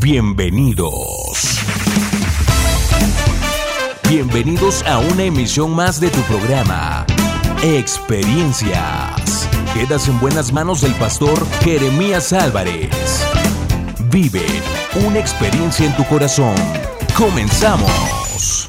Bienvenidos. Bienvenidos a una emisión más de tu programa, Experiencias. Quedas en buenas manos del pastor Jeremías Álvarez. Vive una experiencia en tu corazón. Comenzamos.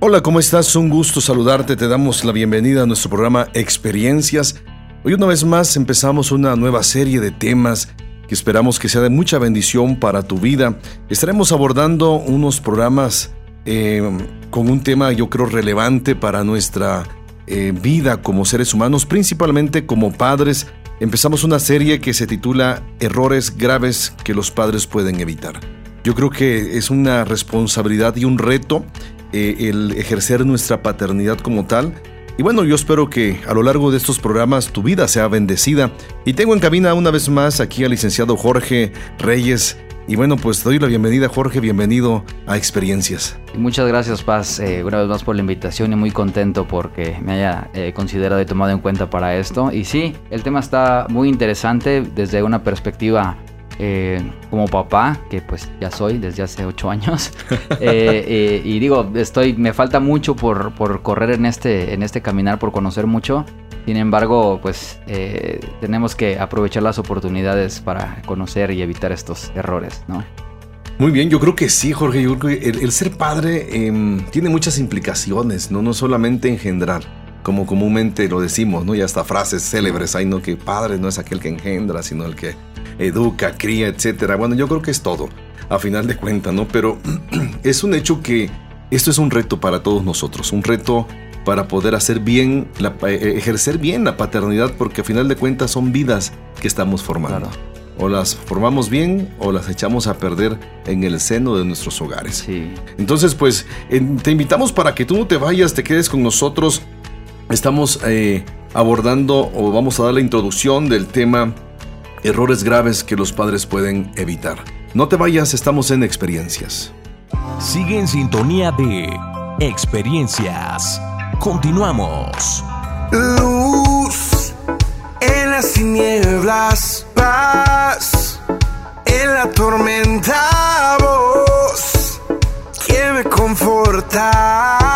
Hola, ¿cómo estás? Un gusto saludarte. Te damos la bienvenida a nuestro programa Experiencias. Hoy una vez más empezamos una nueva serie de temas esperamos que sea de mucha bendición para tu vida. Estaremos abordando unos programas eh, con un tema yo creo relevante para nuestra eh, vida como seres humanos, principalmente como padres. Empezamos una serie que se titula Errores graves que los padres pueden evitar. Yo creo que es una responsabilidad y un reto eh, el ejercer nuestra paternidad como tal y bueno, yo espero que a lo largo de estos programas tu vida sea bendecida. Y tengo en cabina una vez más aquí al licenciado Jorge Reyes. Y bueno, pues doy la bienvenida, Jorge, bienvenido a Experiencias. Muchas gracias, Paz, eh, una vez más por la invitación y muy contento porque me haya eh, considerado y tomado en cuenta para esto. Y sí, el tema está muy interesante desde una perspectiva eh, como papá, que pues ya soy desde hace ocho años. Eh, eh, y digo, estoy, me falta mucho por, por, correr en este, en este caminar, por conocer mucho. Sin embargo, pues tenemos que aprovechar las oportunidades para conocer y evitar estos errores, ¿no? Muy bien, yo creo que sí, Jorge. Yo creo que el, ser padre em, tiene muchas implicaciones, ¿no? No solamente engendrar, como comúnmente lo decimos, ¿no? Y hasta frases célebres hay, ¿no? Que padre no es aquel que engendra, sino el que educa, cría, etcétera. Bueno, yo creo que es todo, a final de cuentas, ¿no? Pero es un hecho que esto es un reto para todos nosotros, un reto para poder hacer bien, la, eh, ejercer bien la paternidad, porque a final de cuentas son vidas que estamos formando. O las formamos bien o las echamos a perder en el seno de nuestros hogares. Sí. Entonces, pues, te invitamos para que tú no te vayas, te quedes con nosotros. Estamos eh, abordando o vamos a dar la introducción del tema errores graves que los padres pueden evitar. No te vayas, estamos en experiencias. Sigue en sintonía de experiencias. Continuamos. Luz en las tinieblas, paz en la tormenta, voz que me conforta.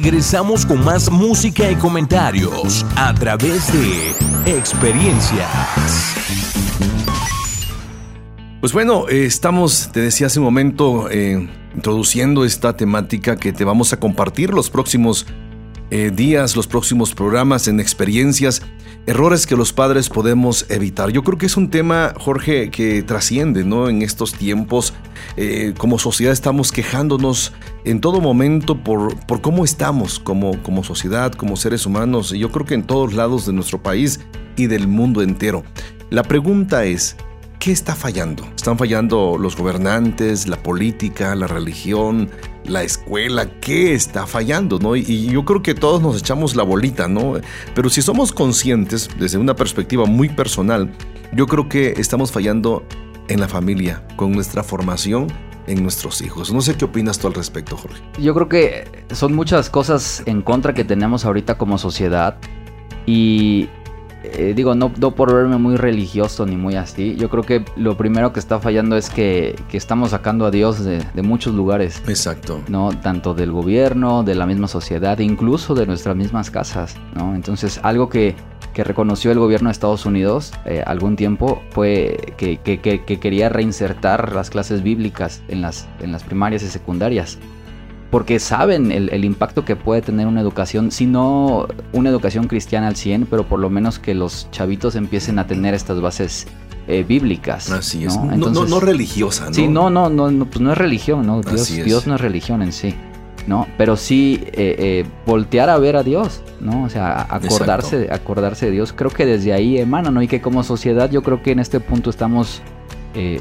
Regresamos con más música y comentarios a través de experiencias. Pues bueno, eh, estamos, te decía hace un momento, eh, introduciendo esta temática que te vamos a compartir los próximos eh, días, los próximos programas en experiencias, errores que los padres podemos evitar. Yo creo que es un tema, Jorge, que trasciende, ¿no? En estos tiempos, eh, como sociedad estamos quejándonos en todo momento por, por cómo estamos como, como sociedad, como seres humanos, y yo creo que en todos lados de nuestro país y del mundo entero. La pregunta es, ¿qué está fallando? ¿Están fallando los gobernantes, la política, la religión, la escuela, ¿qué está fallando? ¿no? Y, yo creo que todos nos echamos la bolita, ¿no? Pero si somos conscientes, desde una perspectiva muy personal, yo creo que estamos fallando en la familia, con nuestra formación en nuestros hijos. No sé qué opinas tú al respecto, Jorge. Yo creo que son muchas cosas en contra que tenemos ahorita como sociedad y eh, digo, no, no, por verme muy religioso ni muy así, yo creo que lo primero que está fallando es que, estamos sacando a Dios de, muchos lugares. Exacto. ¿no? Tanto del gobierno, de la misma sociedad, incluso de nuestras mismas casas, ¿no? Entonces, algo que, reconoció el gobierno de Estados Unidos eh, algún tiempo fue que, quería reinsertar las clases bíblicas en las, en las primarias y secundarias porque saben el, impacto que puede tener una educación, si no una educación cristiana al 100, pero por lo menos que los chavitos empiecen a tener estas bases eh, bíblicas. Así es, ¿no? no, religiosa, ¿no? Sí, no, no, no, pues no es religión, ¿no? Dios, Dios no es religión en sí. ¿no? Pero sí eh, eh, voltear a ver a Dios, ¿no? O sea, acordarse, acordarse de Dios. Creo que desde ahí emana, ¿no? Y que como sociedad yo creo que en este punto estamos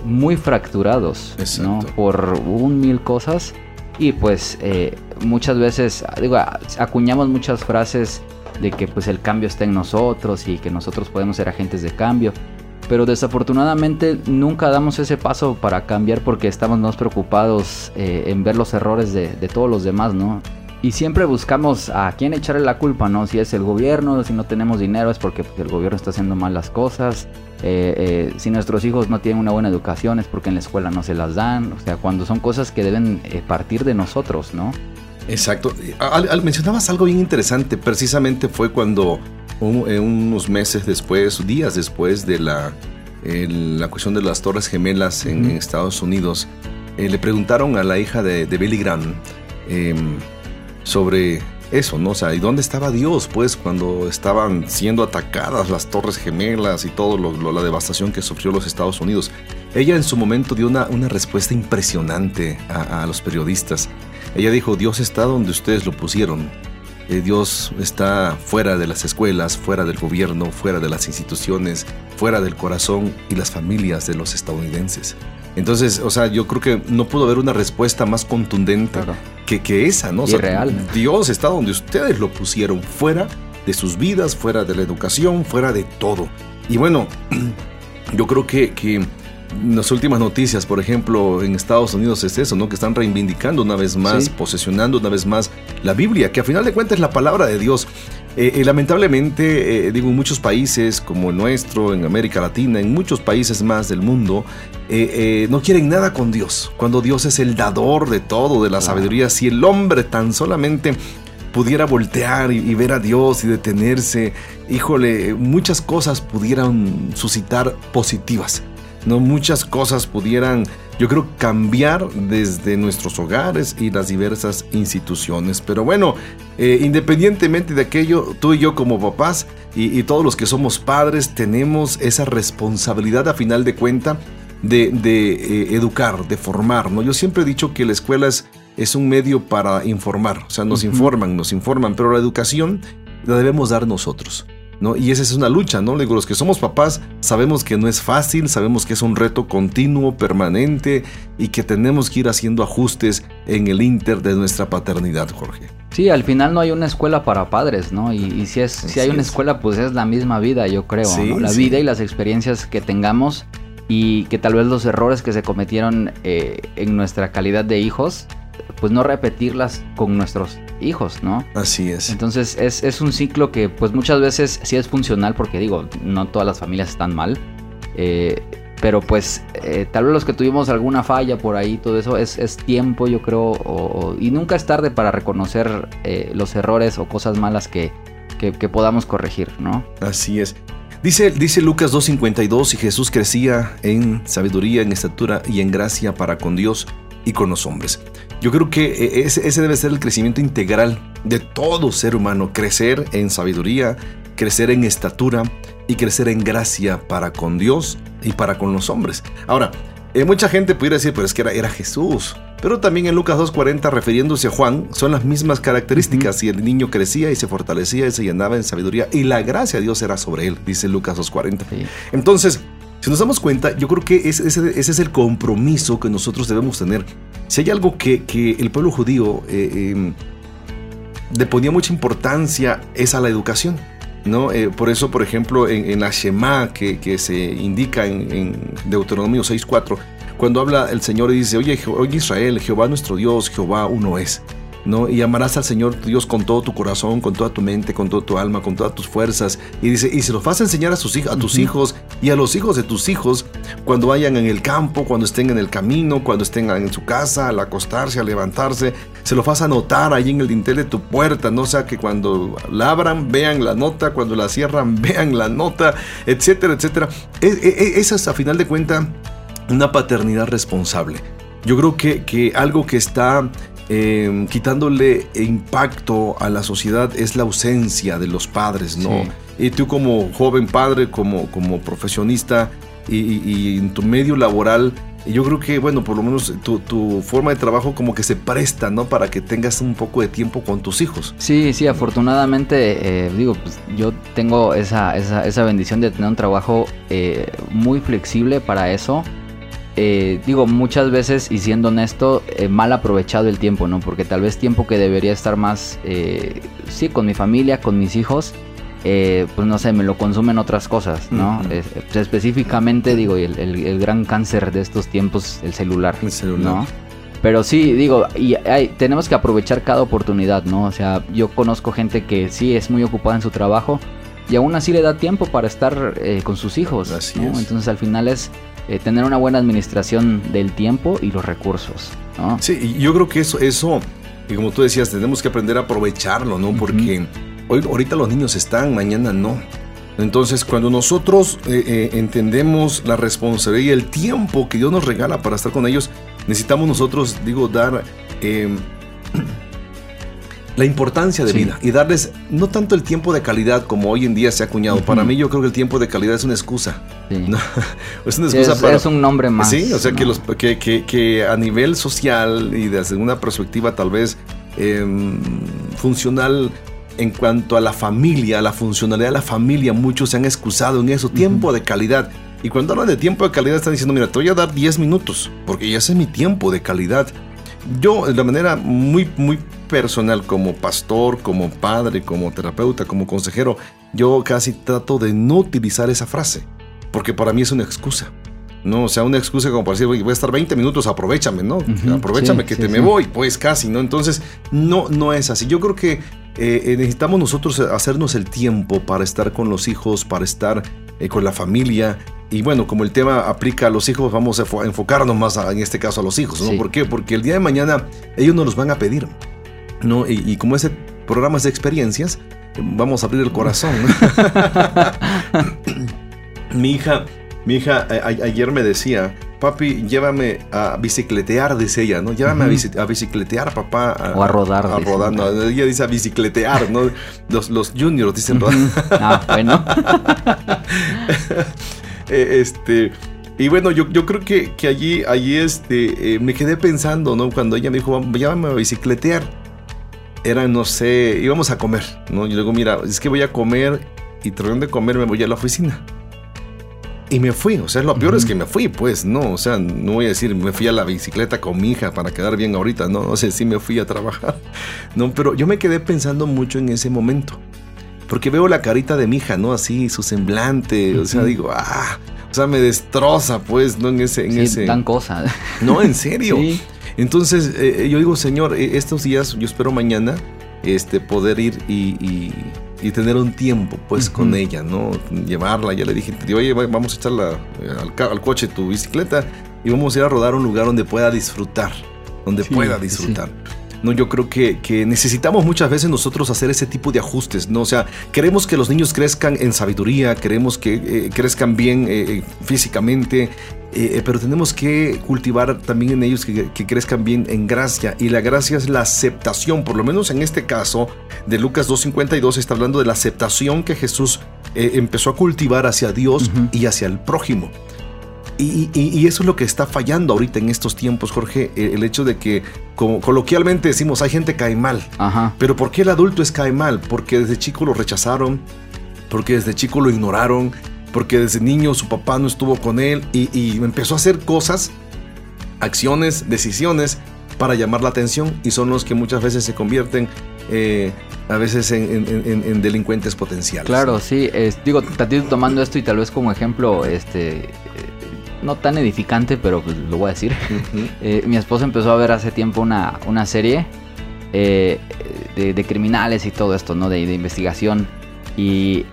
muy fracturados, ¿no? Por un mil cosas y pues eh, muchas veces, digo, acuñamos muchas frases de que pues el cambio está en nosotros y que nosotros podemos ser agentes de cambio. Pero desafortunadamente nunca damos ese paso para cambiar porque estamos más preocupados eh, en ver los errores de, de todos los demás, ¿no? Y siempre buscamos a quién echarle la culpa, ¿no? Si es el gobierno, si no tenemos dinero es porque el gobierno está haciendo mal las cosas. Eh, eh, si nuestros hijos no tienen una buena educación es porque en la escuela no se las dan. O sea, cuando son cosas que deben eh, partir de nosotros, ¿no? Exacto. Al, mencionabas algo bien interesante. Precisamente fue cuando unos meses después, días después de la, la cuestión de las Torres Gemelas en, Estados Unidos, le preguntaron a la hija de, de Billy Graham em, sobre eso, ¿no? O sea, ¿y dónde estaba Dios, pues, cuando estaban siendo atacadas las Torres Gemelas y todo lo, la devastación que sufrió los Estados Unidos? Ella en su momento dio una, una respuesta impresionante a, los periodistas. Ella dijo, Dios está donde ustedes lo pusieron. Eh, Dios está fuera de las escuelas, fuera del gobierno, fuera de las instituciones, fuera del corazón y las familias de los estadounidenses. Entonces, o sea, yo creo que no pudo haber una respuesta más contundente que, que, esa, ¿no? O Dios está donde ustedes lo pusieron, fuera de sus vidas, fuera de la educación, fuera de todo. Y bueno, yo creo que, que las últimas noticias, por ejemplo, en Estados Unidos es eso, ¿no? Que están reivindicando una vez más, posesionando una vez más la Biblia, que a final de cuentas es la palabra de Dios. Eh, eh, lamentablemente, eh, digo, en muchos países como el nuestro, en América Latina, en muchos países más del mundo, no quieren nada con Dios. Cuando Dios es el dador de todo, de la sabiduría, si el hombre tan solamente pudiera voltear y, ver a Dios y detenerse, híjole, muchas cosas pudieran suscitar positivas. No muchas cosas pudieran yo creo, cambiar desde nuestros hogares y las diversas instituciones. Pero bueno, eh, independientemente de aquello, tú y yo como papás y, todos los que somos padres tenemos esa responsabilidad a final de cuenta de, eh, educar, de formar. ¿no? Yo siempre he dicho que la escuela es, es un medio para informar, o sea, nos informan, nos informan, pero la educación la debemos dar nosotros. ¿No? Y esa es una lucha, ¿no? Digo, los que somos papás sabemos que no es fácil, sabemos que es un reto continuo, permanente y que tenemos que ir haciendo ajustes en el inter de nuestra paternidad, Jorge. Sí, al final no hay una escuela para padres, ¿no? Y, si, es, si hay una escuela, pues es la misma vida, yo creo, La vida y las experiencias que tengamos y que tal vez los errores que se cometieron eh, en nuestra calidad de hijos pues no repetirlas con nuestros hijos, ¿no? Así es. Entonces es, es, un ciclo que pues muchas veces sí es funcional porque digo, no todas las familias están mal, eh, pero pues eh, tal vez los que tuvimos alguna falla por ahí, todo eso es, es tiempo, yo creo, y nunca es tarde para reconocer eh, los errores o cosas malas que, que, podamos corregir, ¿no? Así es. Dice, dice Lucas 2.52, y Jesús crecía en sabiduría, en estatura y en gracia para con Dios y con los hombres. Yo creo que eh, ese, ese debe ser el crecimiento integral de todo ser humano, crecer en sabiduría, crecer en estatura y crecer en gracia para con Dios y para con los hombres. Ahora, eh, mucha gente pudiera decir, pero es que era, era Jesús. Pero también en Lucas 2.40, refiriéndose a Juan, son las mismas características. Y el niño crecía y se fortalecía y se llenaba en sabiduría. Y la gracia de Dios era sobre él, dice Lucas 2.40. Entonces, si nos damos cuenta, yo creo que ese, ese, es el compromiso que nosotros debemos tener. Si hay algo que, que el pueblo judío eh, em, le ponía mucha importancia, es a la educación. ¿no? Eh, por eso, por ejemplo, en, la Shema que, se indica en, en Deuteronomio 6.4, cuando habla el Señor y dice, oye, oye Israel, Jehová nuestro Dios, Jehová uno es. ¿no? Y amarás al Señor tu Dios con todo tu corazón, con toda tu mente, con toda tu alma, con todas tus fuerzas. Y dice, y se los vas a enseñar a, sus, a tus hijos y a los hijos de tus hijos cuando vayan en el campo, cuando estén en el camino, cuando estén en su casa, al acostarse, al levantarse. Se los vas a anotar ahí en el dintel de tu puerta, no sea que cuando la abran vean la nota, cuando la cierran vean la nota, etcétera, etcétera. E, e, e, esa es a final de cuentas una paternidad responsable. Yo creo que, que algo que está Em, quitándole impacto a la sociedad es la ausencia de los padres, ¿no? Y tú como joven padre, como, como profesionista y, en tu medio laboral, yo creo que, bueno, por lo menos tu, forma de trabajo como que se presta, ¿no? Para que tengas un poco de tiempo con tus hijos. Sí, sí, afortunadamente, eh, digo, pues yo tengo esa, esa, bendición de tener un trabajo eh, muy flexible para eso. Eh, digo, muchas veces, y siendo honesto, eh, mal aprovechado el tiempo, ¿no? Porque tal vez tiempo que debería estar más, eh, sí, con mi familia, con mis hijos, pues no sé, me lo consumen otras cosas, ¿no? Específicamente, digo, el, gran cáncer de estos tiempos, el celular, el celular. ¿no? Pero sí, digo, y tenemos que aprovechar cada oportunidad, ¿no? O sea, yo conozco gente que sí es muy ocupada en su trabajo y aún así le da tiempo para estar con sus hijos. Así es. Entonces al final es eh, tener una buena administración del tiempo y los recursos. ¿no? Sí, yo creo que eso, eso, y como tú decías, tenemos que aprender a aprovecharlo, ¿no? Porque hoy, ahorita los niños están, mañana no. Entonces, cuando nosotros eh, eh, entendemos la responsabilidad y el tiempo que Dios nos regala para estar con ellos, necesitamos nosotros, digo, dar em, la importancia de vida y darles no tanto el tiempo de calidad como hoy en día se ha acuñado. Para mí yo creo que el tiempo de calidad es una excusa. es una excusa para... Es un nombre más. Sí, o sea que, los, que, que, a nivel social y desde una perspectiva tal vez em, funcional en cuanto a la familia, a la funcionalidad de la familia, muchos se han excusado en eso, tiempo de calidad. Y cuando hablan de tiempo de calidad están diciendo, mira, te voy a dar 10 minutos, porque ya sé mi tiempo de calidad. Yo, de manera muy, muy personal, como pastor, como padre, como terapeuta, como consejero, yo casi trato de no utilizar esa frase, porque para mí es una excusa. No, o sea, una excusa como para decir, voy a estar 20 minutos, aprovechame, ¿no? aprovechame que te me voy, pues casi, ¿no? Entonces, no, no es así. Yo creo que eh, necesitamos nosotros hacernos el tiempo para estar con los hijos, para estar eh, con la familia, y bueno, como el tema aplica a los hijos, vamos a enfocarnos más en este caso a los hijos, ¿no? ¿Por qué? Porque el día de mañana ellos nos los van a pedir, ¿no? Y, como ese programa es de experiencias, vamos a abrir el corazón. mi hija, mi hija ayer me decía, papi, llévame a bicicletear, dice ella, ¿no? Llévame a, bicicletear, papá. o a rodar. A rodar, no, ella dice a bicicletear, ¿no? Los, los juniors dicen rodar. Ah, bueno. Eh, este. Y bueno, yo, yo creo que, que allí, allí este, eh, me quedé pensando, ¿no? Cuando ella me dijo, llámame a bicicletear. Era, no sé, íbamos a comer, ¿no? Y luego, mira, es que voy a comer y tratando de comer me voy a la oficina. Y me fui, o sea, lo peor es que me fui, pues, no, o sea, no voy a decir, me fui a la bicicleta con mi hija para quedar bien ahorita, no, no sé si me fui a trabajar, no, pero yo me quedé pensando mucho en ese momento porque veo la carita de mi hija, ¿no? Así, su semblante, o sea, digo, ah, o sea, me destroza, pues, ¿no? En ese... En sí, ese... tan cosa. No, en serio. sí. Entonces, eh, yo digo, Señor, eh, estos días, yo espero mañana, este, poder ir y, y tener un tiempo pues con ella, ¿no? Llevarla, ya le dije, oye, vamos a echarla eh, al, coche tu bicicleta y vamos a ir a rodar a un lugar donde pueda disfrutar, donde pueda disfrutar. No, yo creo que, necesitamos muchas veces nosotros hacer ese tipo de ajustes, ¿no? O sea, queremos que los niños crezcan en sabiduría, queremos que eh, crezcan bien eh, físicamente, pero tenemos que cultivar también en ellos que, que, crezcan bien en gracia. Y la gracia es la aceptación, por lo menos en este caso de Lucas 2.52 está hablando de la aceptación que Jesús empezó a cultivar hacia Dios y hacia el prójimo. Y, eso es lo que está fallando ahorita en estos tiempos, Jorge, el hecho de que, como coloquialmente decimos, hay gente que cae mal. Pero ¿por qué el adulto es cae mal? Porque desde chico lo rechazaron, porque desde chico lo ignoraron, porque desde niño su papá no estuvo con él y, empezó a hacer cosas, acciones, decisiones para llamar la atención y son los que muchas veces se convierten eh, a veces en, delincuentes potenciales. Claro, sí. digo, tomando esto y tal vez como ejemplo, este, no tan edificante, pero pues, lo voy a decir. Eh, mi esposa empezó a ver hace tiempo una, una serie eh, de, criminales y todo esto, ¿no? De, investigación. Y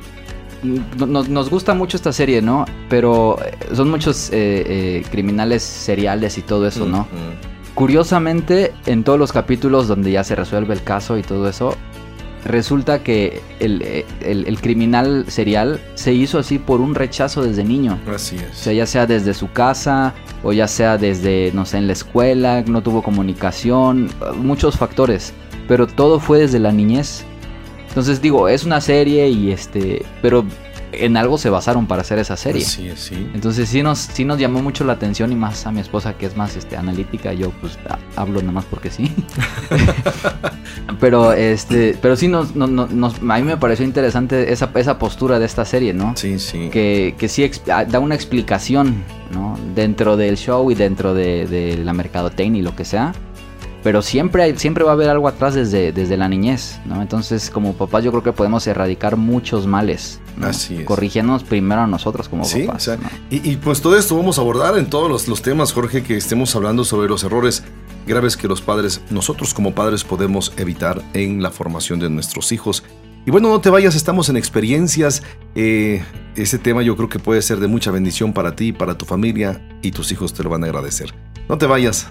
nos, gusta mucho esta serie, ¿no? Pero eh, son muchos criminales seriales y todo eso, ¿no? Curiosamente, en todos los capítulos donde ya se resuelve el caso y todo eso, resulta que el, criminal serial se hizo así por un rechazo desde niño. Así es. O sea, ya sea desde su casa o ya sea desde, no sé, en la escuela, no tuvo comunicación, muchos factores. Pero todo fue desde la niñez. Entonces digo, es una serie y este, pero en algo se basaron para hacer esa serie. Sí, sí. Entonces sí nos, sí nos llamó mucho la atención y más a mi esposa que es más este, analítica, yo pues hablo nada más porque sí. pero este, pero sí nos, nos, a mí me pareció interesante esa, esa postura de esta serie, ¿no? Sí, sí. Que, que sí da una explicación, ¿no? Dentro del show y dentro de, de la mercadotecnia y lo que sea pero siempre, siempre va a haber algo atrás desde, desde la niñez, ¿no? Entonces, como papás, yo creo que podemos erradicar muchos males. Así es. Corrigiéndonos primero a nosotros como sí, papás. y, pues todo esto vamos a abordar en todos los, temas, Jorge, que estemos hablando sobre los errores graves que los padres, nosotros como padres, podemos evitar en la formación de nuestros hijos. Y bueno, no te vayas, estamos en experiencias. Eh, ese tema yo creo que puede ser de mucha bendición para ti, para tu familia, y tus hijos te lo van a agradecer. No te vayas,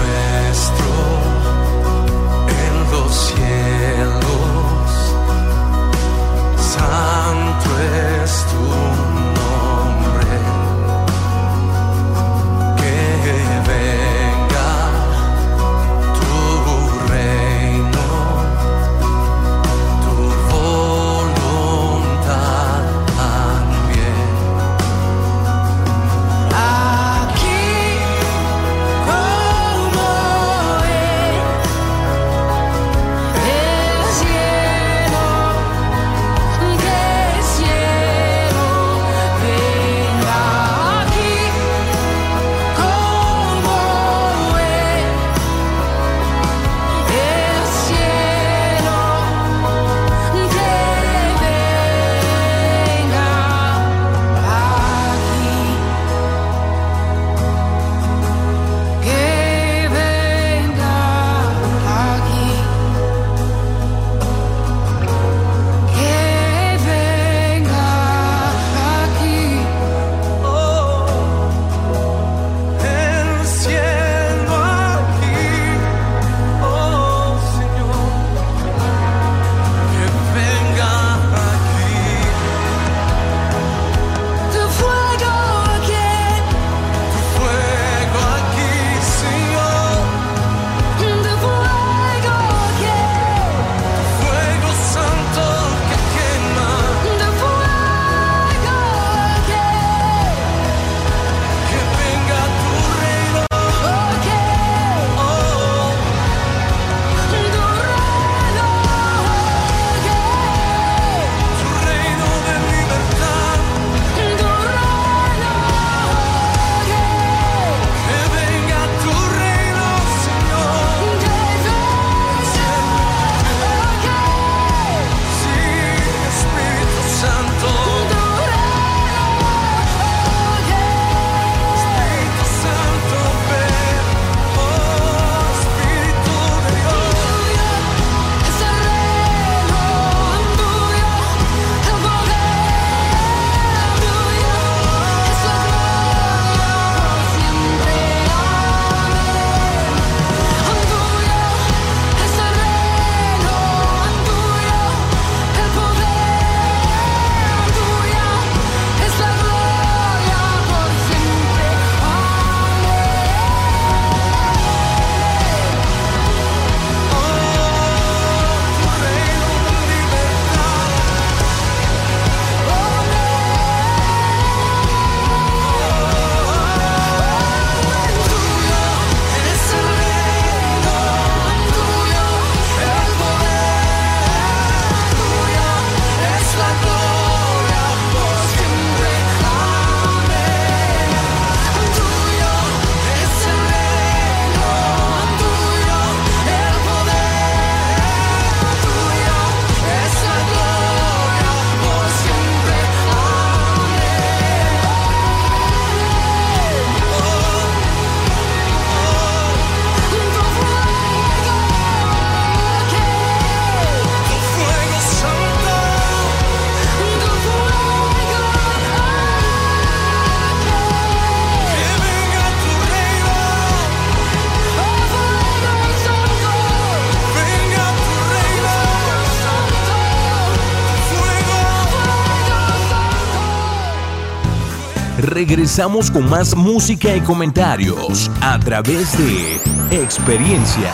regresamos con más música y comentarios a través de experiencias.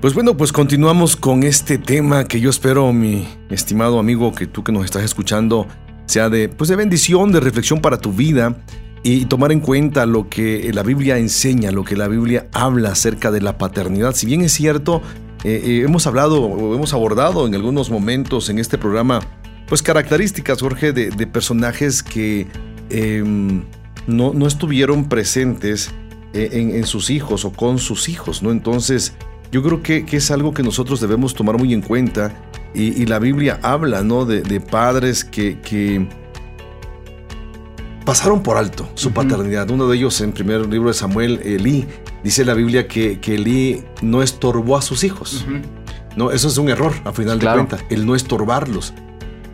Pues bueno, pues continuamos con este tema que yo espero, mi estimado amigo, que tú que nos estás escuchando, sea de, pues de bendición, de reflexión para tu vida y tomar en cuenta lo que la Biblia enseña, lo que la Biblia habla acerca de la paternidad. Si bien es cierto, eh, eh, hemos hablado hemos abordado en algunos momentos en este programa, pues características, Jorge, de, personajes que em, no, estuvieron presentes eh, en, sus hijos o con sus hijos, ¿no? Entonces, yo creo que, es algo que nosotros debemos tomar muy en cuenta y, la Biblia habla, ¿no? De, padres que, que pasaron por alto su paternidad. Uno de ellos en el primer libro de Samuel, Elí, dice la Biblia que, que Elí no estorbó a sus hijos. No, eso es un error, a final de cuentas, el no estorbarlos.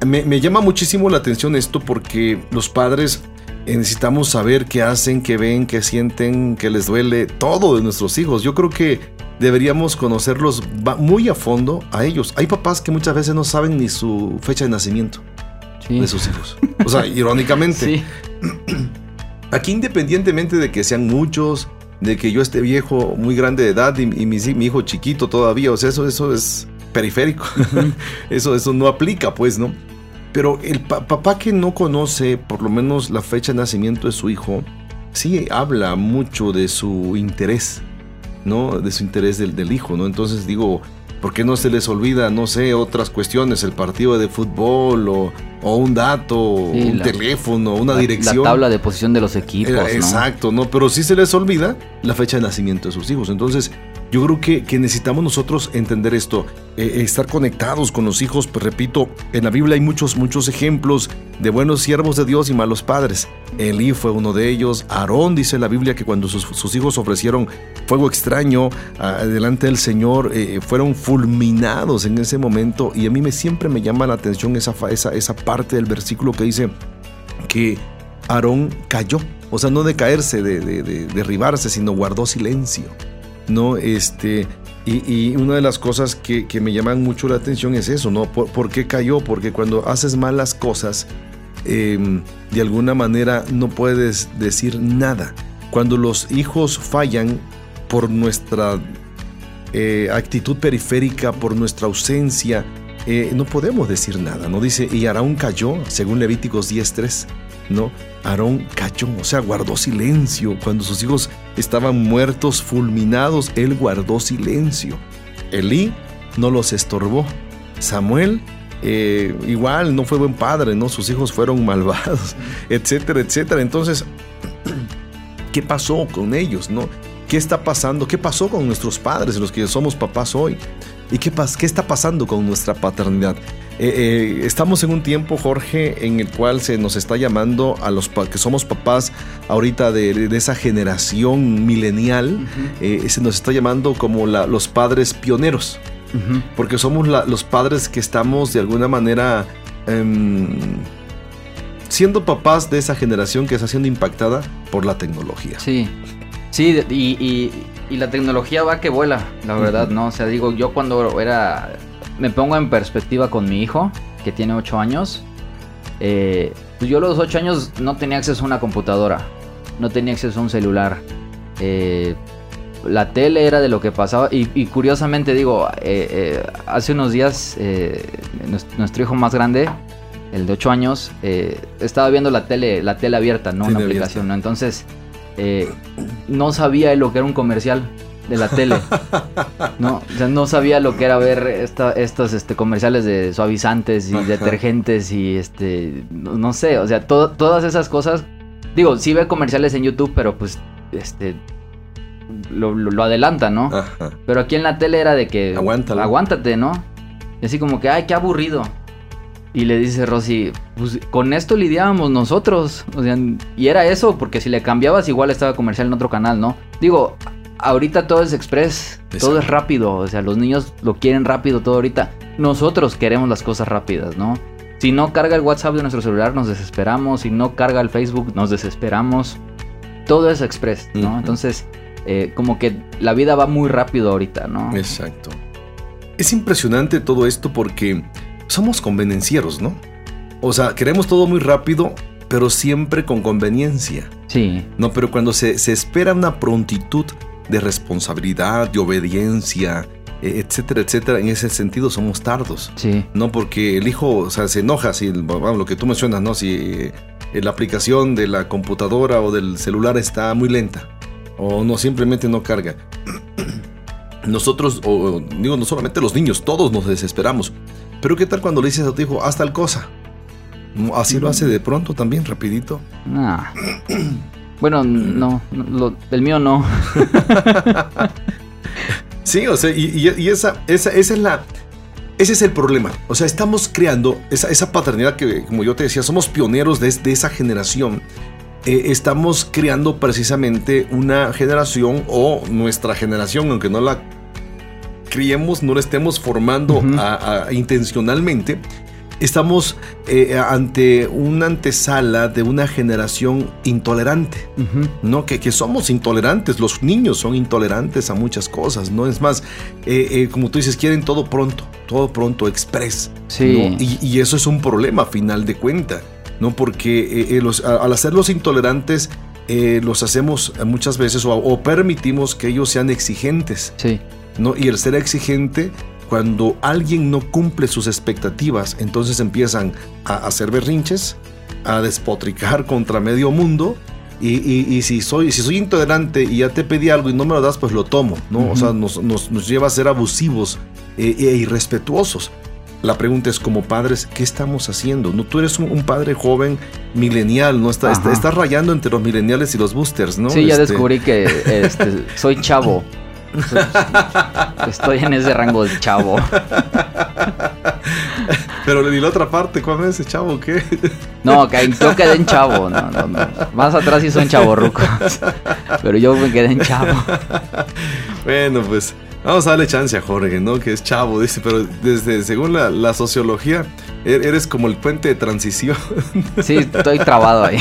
Me, llama muchísimo la atención esto porque los padres necesitamos saber qué hacen, qué ven, qué sienten, qué les duele, todo de nuestros hijos. Yo creo que deberíamos conocerlos muy a fondo a ellos. Hay papás que muchas veces no saben ni su fecha de nacimiento de sus hijos. O sea, irónicamente. Aquí independientemente de que sean muchos, de que yo esté viejo, muy grande de edad y, mi, hijo chiquito todavía, o sea, eso, eso es periférico. eso, eso no aplica, pues, ¿no? Pero el papá que no conoce por lo menos la fecha de nacimiento de su hijo, sí habla mucho de su interés, ¿no? De su interés del, del hijo, ¿no? Entonces digo, ¿Por qué no se les olvida, no sé, otras cuestiones, el partido de fútbol o, un dato, un teléfono, una dirección? La tabla de posición de los equipos. Exacto, ¿no? Pero sí se les olvida la fecha de nacimiento de sus hijos. Entonces, yo creo que, necesitamos nosotros entender esto, eh, estar conectados con los hijos. Pues repito, en la Biblia hay muchos, muchos ejemplos de buenos siervos de Dios y malos padres. Elí fue uno de ellos. Aarón dice la Biblia que cuando sus, hijos ofrecieron fuego extraño ah, delante del Señor, eh, fueron fulminados en ese momento. Y a mí me, siempre me llama la atención esa, esa, esa parte del versículo que dice que Aarón cayó. O sea, no de caerse, de derribarse, sino guardó silencio. ¿No? Este, y, una de las cosas que, me llaman mucho la atención es eso, ¿no? ¿Por, qué cayó? Porque cuando haces malas cosas, em, de alguna manera no puedes decir nada. Cuando los hijos fallan por nuestra eh, actitud periférica, por nuestra ausencia, eh, no podemos decir nada, ¿no? Dice, y Araún cayó, según Levíticos 10.3, ¿no? Aarón cayó, o sea, guardó silencio. Cuando sus hijos estaban muertos, fulminados, él guardó silencio. Elí no los estorbó. Samuel eh, igual no fue buen padre, ¿no? Sus hijos fueron malvados, etcétera, etcétera. Entonces, ¿qué pasó con ellos, no? ¿Qué está pasando? ¿Qué pasó con nuestros padres, los que somos papás hoy? ¿Y qué, qué está pasando con nuestra paternidad? Eh, eh, estamos en un tiempo, Jorge, en el cual se nos está llamando a los que somos papás ahorita de, esa generación milenial, eh, se nos está llamando como los padres pioneros, porque somos los padres que estamos de alguna manera em, siendo papás de esa generación que está siendo impactada por la tecnología. Sí, sí, y, la tecnología va que vuela, la verdad, ¿no? O sea, digo, yo cuando era me pongo en perspectiva con mi hijo, que tiene 8 años. Eh, pues yo a los 8 años no tenía acceso a una computadora, no tenía acceso a un celular. Eh, la tele era de lo que pasaba y, curiosamente digo, eh, hace unos días nuestro hijo más grande, el de 8 años, estaba viendo la tele, la tele abierta, no una aplicación, ¿no? Entonces, no sabía lo que era un comercial de la tele. No, o sea, no sabía lo que era ver estos este, comerciales de suavizantes y detergentes y este, no, sé, o sea, todas esas cosas. Digo, sí ve comerciales en YouTube, pero pues, este, lo, lo, adelanta, ¿no? Pero aquí en la tele era de que... Aguántalo. Aguántate, ¿no? Y así como que, ay, qué aburrido. Y le dice Rosy, pues con esto lidiábamos nosotros. O sea, y era eso, porque si le cambiabas igual estaba comercial en otro canal, ¿no? Digo, ahorita todo es express, todo es rápido, o sea, los niños lo quieren rápido todo ahorita. Nosotros queremos las cosas rápidas, ¿no? Si no carga el WhatsApp de nuestro celular, nos desesperamos. Si no carga el Facebook, nos desesperamos. Todo es express, ¿no? Entonces, eh, como que la vida va muy rápido ahorita, ¿no? Exacto. Es impresionante todo esto porque somos convenencieros, ¿no? O sea, queremos todo muy rápido, pero siempre con conveniencia. Sí. No, pero cuando se, se espera una prontitud de responsabilidad, de obediencia, eh, etcétera, etcétera, en ese sentido somos tardos. Sí. No, porque el hijo, o sea, se enoja si, bueno, lo que tú mencionas, ¿no? Si eh, la aplicación de la computadora o del celular está muy lenta o no simplemente no carga. Nosotros, o digo, no solamente los niños, todos nos desesperamos. Pero ¿qué tal cuando le dices a tu hijo, haz tal cosa? Así lo hace de pronto también, rapidito. Ah. Bueno, no, no, lo- el mío no. Sí, o sea, y, esa, esa, esa es la. Ese es el problema. O sea, estamos creando esa, esa paternidad que, como yo te decía, somos pioneros de, de esa generación. Eh, estamos creando precisamente una generación o nuestra generación, aunque no la criemos, no la estemos formando Ujú. a- a- intencionalmente, estamos eh, ante una antesala de una generación intolerante. ¿no? Que, que somos intolerantes, los niños son intolerantes a muchas cosas, ¿no? Es más, eh, eh, como tú dices, quieren todo pronto, todo pronto, express. Sí. ¿no? Y, y eso es un problema a final de cuenta, ¿no? Porque los- a- al hacerlos intolerantes, los hacemos muchas veces o, o permitimos que ellos sean exigentes, Sí. ¿no? Y el ser exigente, cuando alguien no cumple sus expectativas, entonces empiezan a hacer berrinches, a despotricar contra medio mundo. Y, y- y si, soy, si soy intolerante y ya te pedí algo y no me lo das, pues lo tomo, ¿no? O Ujú. sea, nos, nos- nos lleva a ser abusivos eh, e irrespetuosos. La pregunta es, como padres, ¿qué estamos haciendo? No, tú eres un, un padre joven, milenial, ¿no? Está, está- Ajá. estás rayando entre los mileniales y los boosters, ¿no? Sí, ya Este, descubrí que este, soy chavo. Estoy en ese rango de chavo. Pero y la otra parte, ¿cuál es ese chavo? ¿Qué? No, que yo quedé en chavo. No, no, no. Más atrás sí son chavorrucos. Pero yo me quedé en chavo. Bueno, pues vamos a darle chance a Jorge, ¿no? Que es chavo, dice, pero desde según la, la sociología, er- eres como el puente de transición Sí, estoy trabado ahí.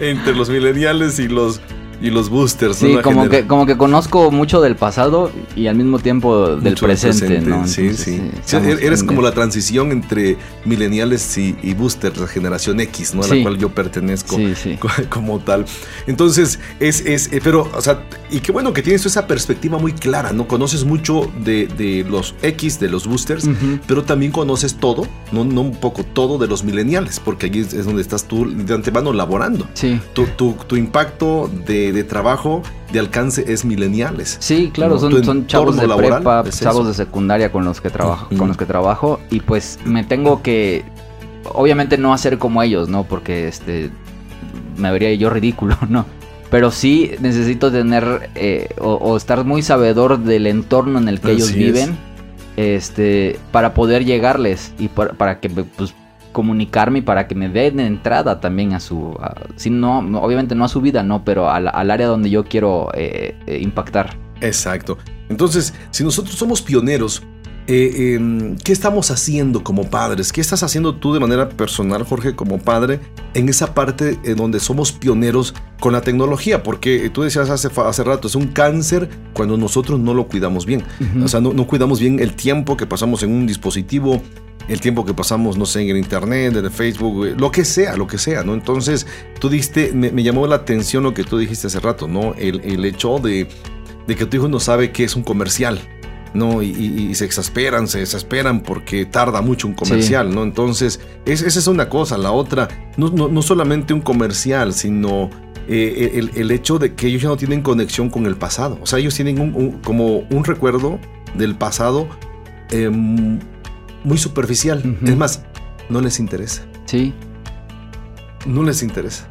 entre los millennials y los y los boosters. Sí, como genera- que, como que conozco mucho del pasado y al mismo tiempo del mucho presente, ¿no? Sí, Entonces, sí. Sí, estamos er- eres como la transición entre millennials y, y boosters, la generación X, ¿no? A la Sí. cual yo pertenezco. Sí, como tal. Entonces, es, es eh, pero, o sea, y qué bueno que tienes esa perspectiva muy clara, ¿no? Conoces mucho de, de los X, de los boosters, pero también conoces todo, no, no un poco todo de los millennials, porque allí es, es donde estás tú de antemano laborando. Sí. Tu, tu- tu impacto de, de trabajo, de alcance es millennials. Sí, claro, son, son chavos de laboral prepa, es chavos de secundaria con los que trabajo, con los que trabajo y pues me tengo que obviamente no hacer como ellos, ¿no? Porque este me vería yo ridículo, ¿no? Pero sí necesito tener eh, o, o estar muy sabedor del entorno en el que ellos es. viven, este, para poder llegarles y para, para que pues comunicarme para que me den entrada también a su, a- si no, obviamente no a su vida, no, pero al, al área donde yo quiero eh, eh, impactar. Exacto. Entonces, si nosotros somos pioneros, eh, em, ¿qué estamos haciendo como padres? ¿Qué estás haciendo tú de manera personal, Jorge, como padre, en esa parte en donde somos pioneros con la tecnología? Porque tú decías hace, hace rato, es un cáncer cuando nosotros no lo cuidamos bien. O sea, no, no cuidamos bien el tiempo que pasamos en un dispositivo, el tiempo que pasamos, no sé, en el internet, en el Facebook, eh, lo que sea, lo que sea, ¿no? Entonces, tú diste, me, me llamó la atención lo que tú dijiste hace rato, ¿no? El, el hecho de, de que tu hijo no sabe qué es un comercial. ¿no? Y, y- y se exasperan, se desesperan porque tarda mucho un comercial, ¿no? Entonces, es- esa es una cosa. La otra, no, no- no solamente un comercial, sino eh, el, el hecho de que ellos ya no tienen conexión con el pasado. O sea, ellos tienen un- un- como un recuerdo del pasado eh, muy superficial. Es más, no les interesa. Sí. No les interesa.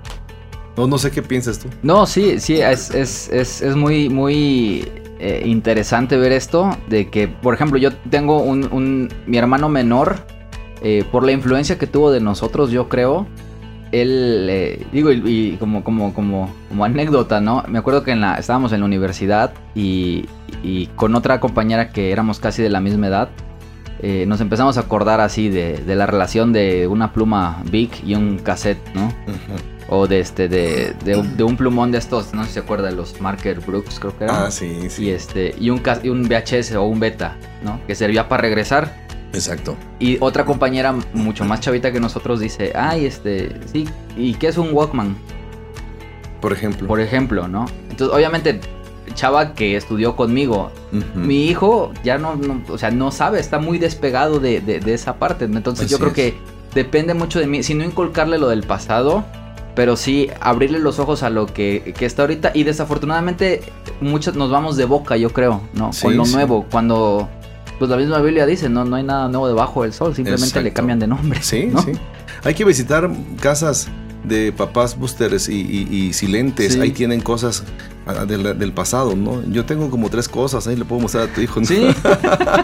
No, no sé qué piensas tú. No, sí, sí, es, es, es, es muy, muy eh, interesante ver esto. De que, por ejemplo, yo tengo un, un- mi hermano menor, eh, por la influencia que tuvo de nosotros, yo creo. Él, eh, digo, y, y como, como, como, como anécdota, ¿no? Me acuerdo que en la, estábamos en la universidad y, y con otra compañera que éramos casi de la misma edad, eh, nos empezamos a acordar así de, de la relación de una pluma Big y un cassette, ¿no? O de este, de, de, de un plumón de estos, no sé si se acuerda de los Marker Brooks, creo que eran. Ah, sí, sí. Y este, y un, y un VHS o un beta, ¿no? Que servía para regresar. Exacto. Y otra compañera mucho más chavita que nosotros dice, ay, este, sí, ¿y qué es un Walkman? Por ejemplo. Por ejemplo, ¿no? Entonces, obviamente, chava que estudió conmigo, mi hijo ya no, no, o sea, no sabe, está muy despegado de, de- de esa parte. Entonces, yo creo es. que depende mucho de mí, si no inculcarle lo del pasado, pero sí abrirle los ojos a lo que, que está ahorita. Y desafortunadamente, muchos nos vamos de boca, yo creo, ¿no? Sí, Con lo sí. nuevo, cuando. Pues la misma Biblia dice, no, no hay nada nuevo debajo del sol, simplemente le cambian de nombre. Sí, ¿no? sí. Hay que visitar casas de papás boosters y, y- y silentes. Sí. Ahí tienen cosas del, del pasado, ¿no? Yo tengo como tres cosas, ahí le puedo mostrar a tu hijo. ¿no? Sí.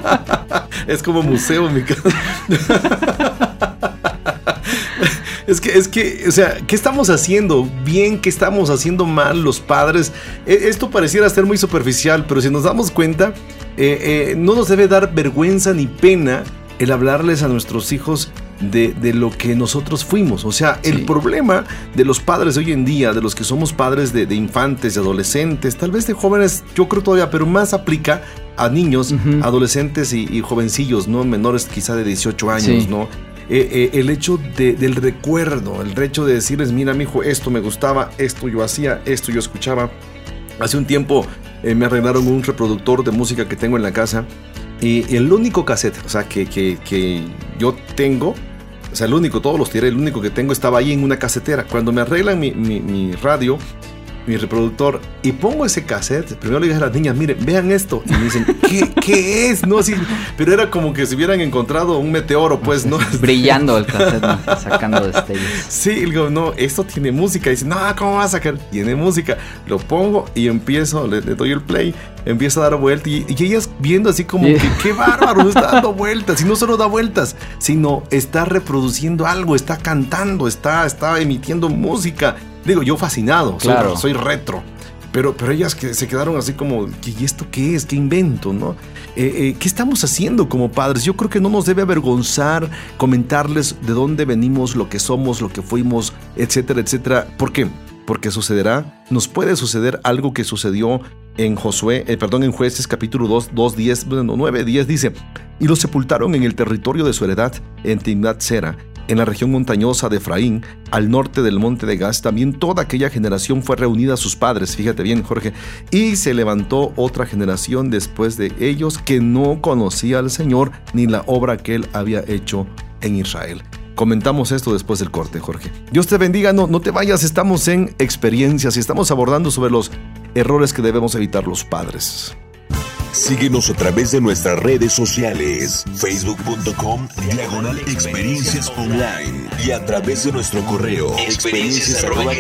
es como museo en mi casa. Es que, es que, o sea, ¿qué estamos haciendo? Bien, ¿qué estamos haciendo mal los padres? E- Esto pareciera ser muy superficial, pero si nos damos cuenta, eh, eh, no nos debe dar vergüenza ni pena el hablarles a nuestros hijos de, de lo que nosotros fuimos. O sea, el problema de los padres de hoy en día, de los que somos padres de, de infantes, de adolescentes, tal vez de jóvenes, yo creo todavía, pero más aplica a niños, adolescentes y, y jovencillos, ¿no? Menores quizá de 18 años, Sí. ¿no? Eh, eh, el hecho de- del recuerdo, el hecho de decirles, mira, mi hijo, esto me gustaba, esto yo hacía, esto yo escuchaba. Hace un tiempo eh, me arreglaron un reproductor de música que tengo en la casa y el único cassette, o sea, que, que- que yo tengo, o sea, el único, todos los tiré, el único que tengo estaba ahí en una casetera. Cuando me arreglan mi, mi- mi radio, mi reproductor, y pongo ese cassette, primero le dije a las niñas, miren, vean esto, y me dicen, ¿qué, qué es? No, así, pero era como que si hubieran encontrado un meteoro, pues, ¿no? Brillando el cassette, ¿no? sacando destellos. Sí, y digo, no, esto tiene música. Y dice, no, ¿cómo va a sacar? Tiene música. Lo pongo y empiezo, le, le doy el play, empiezo a dar vueltas. Y, y ellas viendo así como Yeah. que, qué bárbaro, está dando vueltas. Y no solo da vueltas, sino está reproduciendo algo, está cantando, está, está emitiendo música. Digo, yo fascinado, soy- Claro. soy, retro. Pero, pero ellas que se quedaron así como, ¿y esto qué es? ¿Qué invento? ¿no? Eh, eh, ¿Qué estamos haciendo como padres? Yo creo que no nos debe avergonzar comentarles de dónde venimos, lo que somos, lo que fuimos, etcétera, etcétera. ¿Por qué? Porque sucederá, nos puede suceder algo que sucedió en Josué, eh, perdón, en Jueces capítulo 2, 2, 10, bueno, 9, 10 dice, y los sepultaron en el territorio de su heredad, en Timnat Sera, en la región montañosa de Efraín, al norte del monte de Gaz, también toda aquella generación fue reunida a sus padres, fíjate bien Jorge, y se levantó otra generación después de ellos que no conocía al Señor ni la obra que él había hecho en Israel. Comentamos esto después del corte, Jorge. Dios te bendiga, no, no te vayas, estamos en experiencias y estamos abordando sobre los errores que debemos evitar los padres. Síguenos a través de nuestras redes sociales, facebook.com, diagonal experiencias online y a través de nuestro correo, experiencias arroba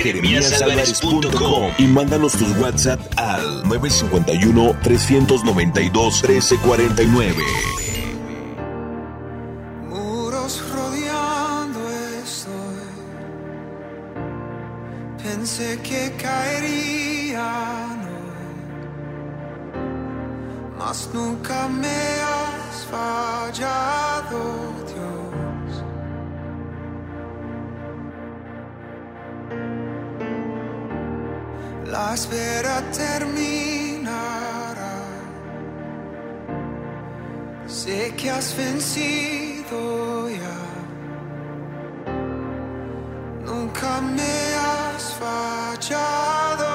y mándanos tus WhatsApp al 951-392-1349. Muros rodeando estoy. Pensé que caerían hoy, mas nunca me has fallado, Dios. La espera terminará. Sé que has vencido ya. Nunca me has fallado,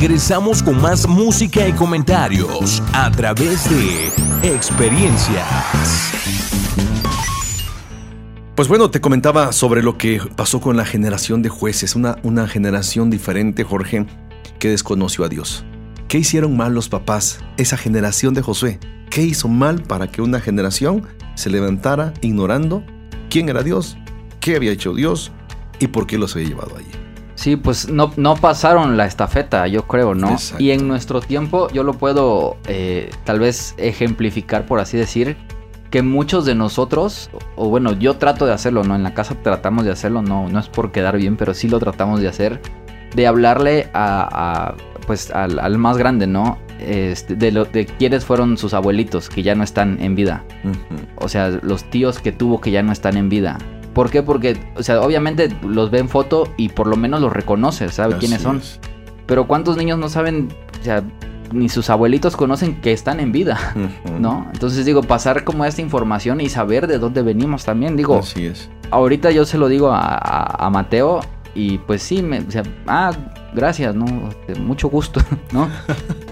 Regresamos con más música y comentarios a través de experiencias. Pues bueno, te comentaba sobre lo que pasó con la generación de jueces, una, una generación diferente, Jorge, que desconoció a Dios. ¿Qué hicieron mal los papás, esa generación de Josué? ¿Qué hizo mal para que una generación se levantara ignorando quién era Dios, qué había hecho Dios y por qué los había llevado allí? Sí, pues no, no pasaron la estafeta, yo creo, ¿no? Exacto. Y en nuestro tiempo yo lo puedo eh, tal vez ejemplificar, por así decir, que muchos de nosotros, o bueno, yo trato de hacerlo, ¿no? En la casa tratamos de hacerlo, no, no es por quedar bien, pero sí lo tratamos de hacer, de hablarle a, a, pues al, al más grande, ¿no? Este, de, lo, de quiénes fueron sus abuelitos que ya no están en vida. O sea, los tíos que tuvo que ya no están en vida. ¿Por qué? Porque, o sea, obviamente los ve en foto y por lo menos los reconoce, sabe quiénes son. es. Pero ¿cuántos niños no saben, o sea, ni sus abuelitos conocen que están en vida? ¿No? Entonces digo, pasar como esta información y saber de dónde venimos también. Digo, Así es. ahorita yo se lo digo a, a- a Mateo y pues sí, me, o sea, ah, gracias, ¿no? Este, Mucho gusto, ¿no?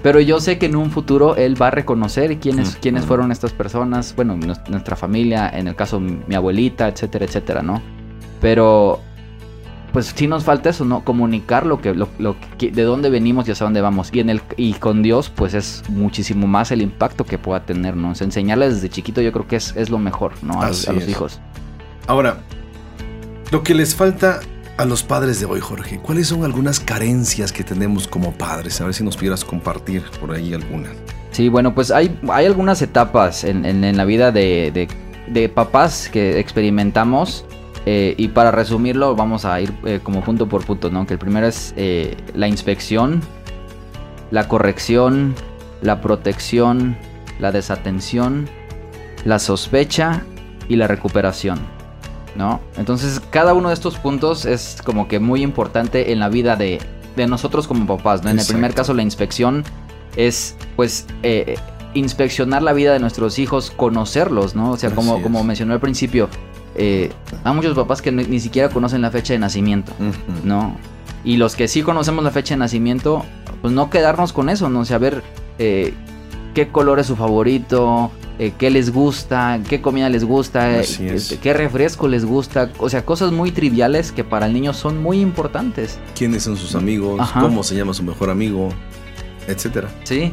Pero yo sé que en un futuro él va a reconocer quiénes, Ujú. quiénes fueron estas personas, bueno, nues- nuestra familia, en el caso mi abuelita, etcétera, etcétera, ¿no? Pero pues sí nos falta eso, ¿no? Comunicar lo que, lo, lo que- de dónde venimos y hacia dónde vamos. Y en el y con Dios, pues es muchísimo más el impacto que pueda tener, ¿no? Sea, enseñarles desde chiquito yo creo que es, es lo mejor, ¿no? A, los- Así a los es. hijos. Ahora, lo que les falta a los padres de hoy, Jorge, ¿cuáles son algunas carencias que tenemos como padres? A ver si nos pudieras compartir por ahí algunas. Sí, bueno, pues hay, hay algunas etapas en, en- la vida de, de- de papás que experimentamos. eh, y para resumirlo, vamos a ir eh, como punto por punto, ¿no? Que el primero es eh, la inspección, la corrección, la protección, la desatención, la sospecha y la recuperación, ¿no? Entonces, cada uno de estos puntos es como que muy importante en la vida de, de nosotros como papás, ¿no? En el primer caso, la inspección es, pues, eh, inspeccionar la vida de nuestros hijos, conocerlos, ¿no? O sea, como, es. como mencioné al principio, eh, hay muchos papás que ni, ni siquiera conocen la fecha de nacimiento, ¿no? Y los que sí conocemos la fecha de nacimiento, pues no quedarnos con eso, ¿no? O sea, ver eh, qué color es su favorito, eh, qué les gusta, qué comida les gusta, eh, este, qué refresco les gusta, o sea, cosas muy triviales que para el niño son muy importantes, ¿Quiénes son sus amigos? Ajá. ¿Cómo se llama su mejor amigo? Etcétera. ¿sí?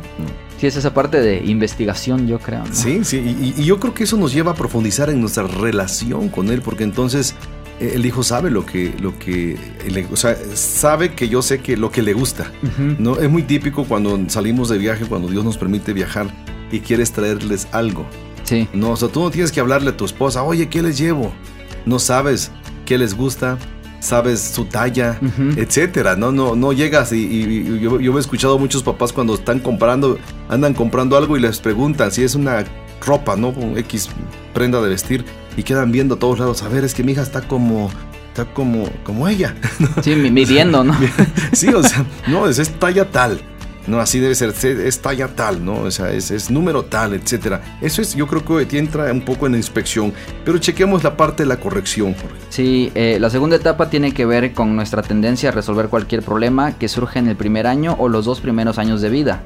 Sí, es esa parte de investigación, yo creo. ¿no? Sí, sí, y, y yo creo que eso nos lleva a profundizar en nuestra relación con él, porque entonces el hijo sabe lo que, lo que, le- o sea, sabe que yo sé que lo que le gusta. No, es muy típico cuando salimos de viaje, cuando Dios nos permite viajar y quieres traerles algo. Sí, No, o sea, tú no tienes que hablarle a tu esposa, oye, ¿qué les llevo? No sabes qué les gusta, sabes su talla, Ujú. etcétera. No, no, no llegas y, y- y yo, yo he escuchado a muchos papás cuando están comprando, andan comprando algo y les preguntan si es una ropa, ¿no? Un X prenda de vestir y quedan viendo a todos lados, a ver, es que mi hija está como, está como, como ella. sí, mi- midiendo, ¿no? sí, o sea, no, es, es talla tal. No, así debe ser, se- es talla tal, ¿no? O sea, es, es número tal, etcétera. Eso es, yo creo que entra un poco en la inspección, pero chequemos la parte de la corrección, Jorge. Sí, eh, la segunda etapa tiene que ver con nuestra tendencia a resolver cualquier problema que surge en el primer año o los dos primeros años de vida.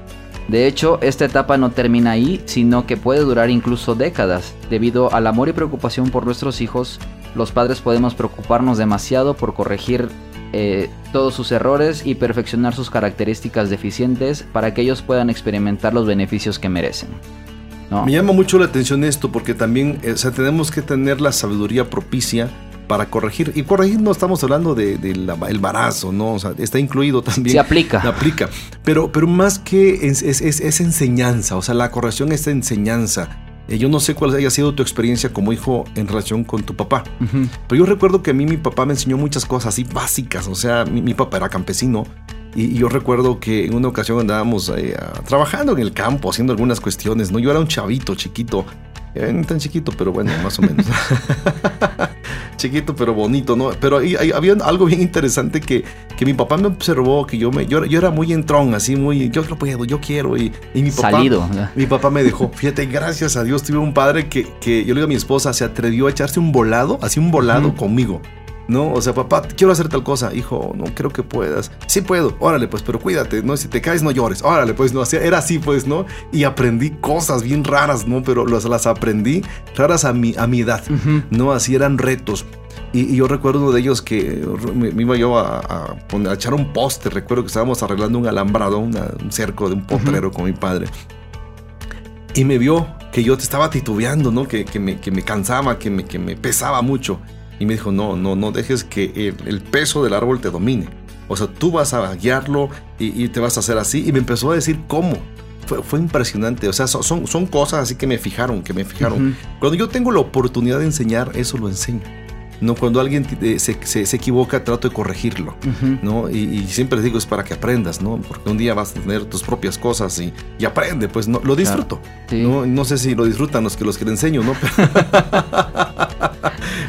De hecho, esta etapa no termina ahí, sino que puede durar incluso décadas. Debido al amor y preocupación por nuestros hijos, los padres podemos preocuparnos demasiado por corregir eh, todos sus errores y perfeccionar sus características deficientes para que ellos puedan experimentar los beneficios que merecen. Me llama mucho la atención esto porque también, eh, o sea, tenemos que tener la sabiduría propicia para corregir. Y corregir no estamos hablando del de, el embarazo, ¿no? O sea, está incluido también. Se aplica. aplica. Pero, pero más que es, es- enseñanza, o sea, la corrección es enseñanza. Eh, yo no sé cuál haya sido tu experiencia como hijo en relación con tu papá. Pero yo recuerdo que a mí mi papá me enseñó muchas cosas así básicas. O sea, mi, mi papá era campesino. Y, y yo recuerdo que en una ocasión andábamos eh, trabajando en el campo, haciendo algunas cuestiones. ¿no? Yo era un chavito chiquito. Eh, no tan chiquito, pero bueno, más o menos. chiquito, pero bonito, ¿no? Pero ahí- ahí había algo bien interesante que, que mi papá me observó, que yo, me, yo, yo era muy entrón, así muy, yo lo puedo, yo quiero. Y, y mi papá... Salido. Mi papá me dejó. Fíjate, gracias a Dios tuve un padre que, que yo le digo a mi esposa, se atrevió a echarse un volado, así un volado conmigo. ¿No? O sea, papá, quiero hacer tal cosa. Hijo, no creo que puedas. Sí puedo, órale, pues, pero cuídate, ¿no? Si te caes, no llores. Órale, pues, no. Era así, pues, ¿no? Y aprendí cosas bien raras, ¿no? Pero las, las aprendí raras a mi, a mi edad, ¿no? Así eran retos. Y, y yo recuerdo uno de ellos que me, me iba yo a, a poner- a echar un poste. Recuerdo que estábamos arreglando un alambrado, una- un cerco de un potrero con mi padre. Y me vio que yo te estaba titubeando, ¿no? Que, que me, que me cansaba, que me, que me pesaba mucho. Y me dijo, no, no, no dejes que el, el peso del árbol te domine. O sea, tú vas a guiarlo y, y te vas a hacer así. Y me empezó a decir cómo. Fue, fue impresionante. O sea, so- son, son cosas así que me fijaron, que me fijaron. Cuando yo tengo la oportunidad de enseñar, eso lo enseño. No, cuando alguien eh, se, se- se equivoca, trato de corregirlo. ¿no? Y, y siempre les digo, es para que aprendas, ¿no? Porque un día vas a tener tus propias cosas y, y aprende, pues no, lo disfruto. Sí. ¿no? No sé si lo disfrutan los que los que le enseño, ¿no?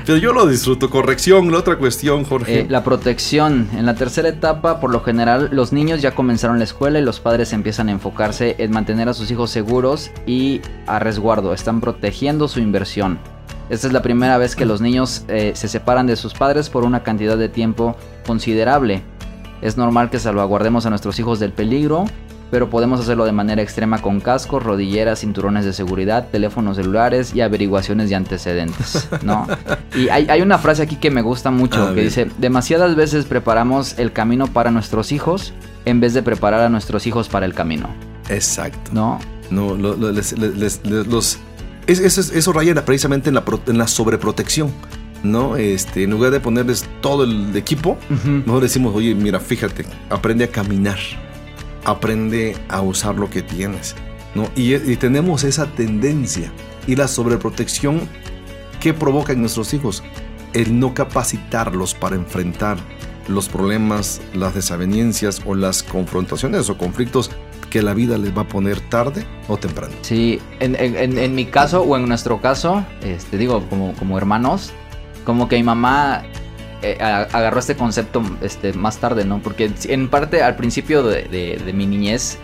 Pero yo lo disfruto. Corrección, la otra cuestión, Jorge. Eh, la protección. En la tercera etapa, por lo general, los niños ya comenzaron la escuela y los padres empiezan a enfocarse en mantener a sus hijos seguros y a resguardo. Están protegiendo su inversión. Esta es la primera vez que los niños eh, se separan de sus padres por una cantidad de tiempo considerable. Es normal que salvaguardemos a nuestros hijos del peligro, pero podemos hacerlo de manera extrema con cascos, rodilleras, cinturones de seguridad, teléfonos celulares y averiguaciones de antecedentes, ¿no? Y hay, hay una frase aquí que me gusta mucho que dice, demasiadas veces preparamos el camino para nuestros hijos en vez de preparar a nuestros hijos para el camino, Exacto. ¿no? No, lo- lo- les- les- les- les- los, es- eso, es- eso raya precisamente en la, en la sobreprotección. ¿no? Este, en lugar de ponerles todo el equipo, mejor decimos, oye, mira, fíjate, aprende a caminar, aprende a usar lo que tienes, ¿no? Y, y tenemos esa tendencia y la sobreprotección que provoca en nuestros hijos el no capacitarlos para enfrentar los problemas, las desavenencias o las confrontaciones o conflictos que la vida les va a poner tarde o temprano. Sí, en, en- en- mi caso o en nuestro caso, este, digo, como, como hermanos, como que mi mamá eh, agarró este concepto este, más tarde, ¿no? Porque en parte al principio de, de- de mi niñez,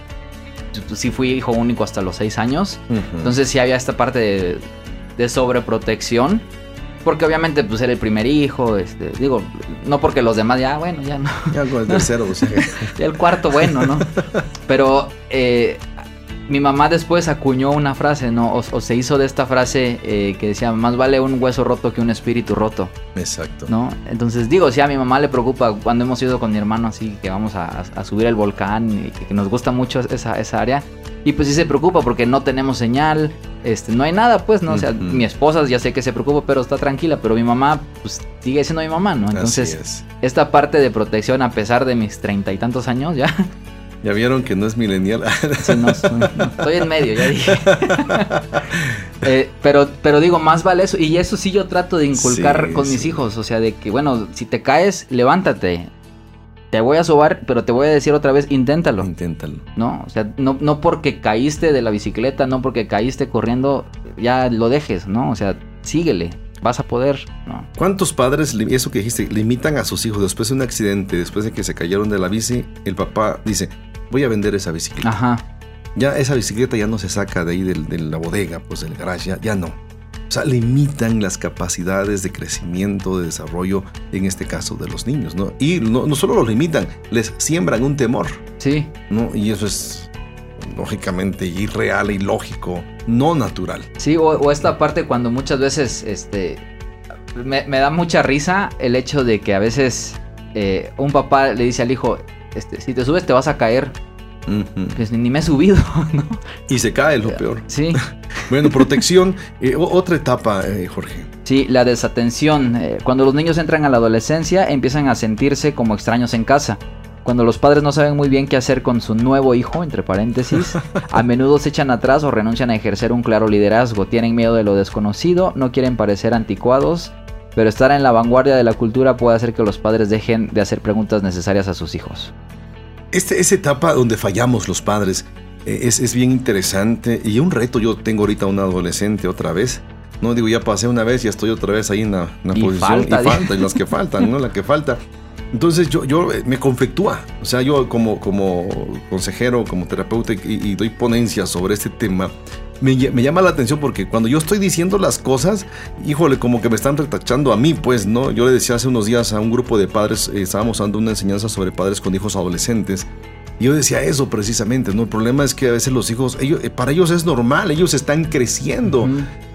sí fui hijo único hasta los seis años, entonces sí había esta parte de, de sobreprotección. Porque obviamente pues era el primer hijo, este, digo, no porque los demás ya, bueno, ya no, ya con el tercero, o sea, ya el cuarto bueno, ¿no? Pero eh, mi mamá después acuñó una frase, ¿no? O, o se hizo de esta frase eh, que decía, más vale un hueso roto que un espíritu roto, exacto. ¿no? Entonces digo, sí, a mi mamá le preocupa cuando hemos ido con mi hermano así, que vamos a, a subir el volcán y que, que nos gusta mucho esa, esa área. Y pues sí se preocupa porque no tenemos señal, este, no hay nada, pues, ¿no? O sea, mi esposa ya sé que se preocupa, pero está tranquila, pero mi mamá, pues, sigue siendo mi mamá, ¿no? Entonces, es. esta parte de protección, a pesar de mis treinta y tantos años, ya, Ya vieron que no es milenial. Sí, no, no, estoy en medio, ya dije. Eh, pero, pero digo, más vale eso. Y eso sí yo trato de inculcar Sí, con mis hijos. O sea, de que, bueno, si te caes, levántate. Te voy a sobar, pero te voy a decir otra vez, inténtalo. Inténtalo. ¿No? O sea, no, no porque caíste de la bicicleta, no porque caíste corriendo, ya lo dejes, ¿no? O sea, síguele. Vas a poder, ¿no? ¿Cuántos padres, eso que dijiste, limitan a sus hijos después de un accidente, después de que se cayeron de la bici? El papá dice, voy a vender esa bicicleta. Ajá. Ya esa bicicleta ya no se saca de ahí del- de la bodega, pues del garage, ya, ya no. O sea, limitan las capacidades de crecimiento, de desarrollo, en este caso de los niños, ¿no? Y no, no solo los limitan, les siembran un temor, Sí. ¿no? Y eso es lógicamente irreal, ilógico, no natural. Sí, o, o esta parte cuando muchas veces, este, me, me da mucha risa el hecho de que a veces eh, un papá le dice al hijo, este, si te subes te vas a caer, Pues ni me he subido, ¿no? Y se cae, lo peor. Sí, Bueno, protección, eh, otra etapa, eh, Jorge. sí, la desatención. eh, cuando los niños entran a la adolescencia empiezan a sentirse como extraños en casa. Cuando los padres no saben muy bien qué hacer con su nuevo hijo, entre paréntesis, a menudo se echan atrás o renuncian a ejercer un claro liderazgo. Tienen miedo de lo desconocido, no quieren parecer anticuados, pero estar en la vanguardia de la cultura puede hacer que los padres dejen de hacer preguntas necesarias a sus hijos. Este, esa etapa donde fallamos los padres eh, es, es bien interesante y un reto. Yo tengo ahorita una adolescente otra vez. No digo, ya pasé una vez y estoy otra vez ahí en la, en la Y posición. falta, y falta, y las que faltan, ¿no? La que falta. Entonces yo, yo eh, me conflictúa. O sea, yo como, como consejero, como terapeuta y, y doy ponencias sobre este tema, me, ll- me llama la atención porque cuando yo estoy diciendo las cosas, híjole, como que me están retachando a mí, pues, ¿no? Yo le decía hace unos días a un grupo de padres, eh, estábamos dando una enseñanza sobre padres con hijos adolescentes. Y yo decía eso precisamente, ¿no? El problema es que a veces los hijos, ellos, eh, para ellos es normal, ellos están creciendo.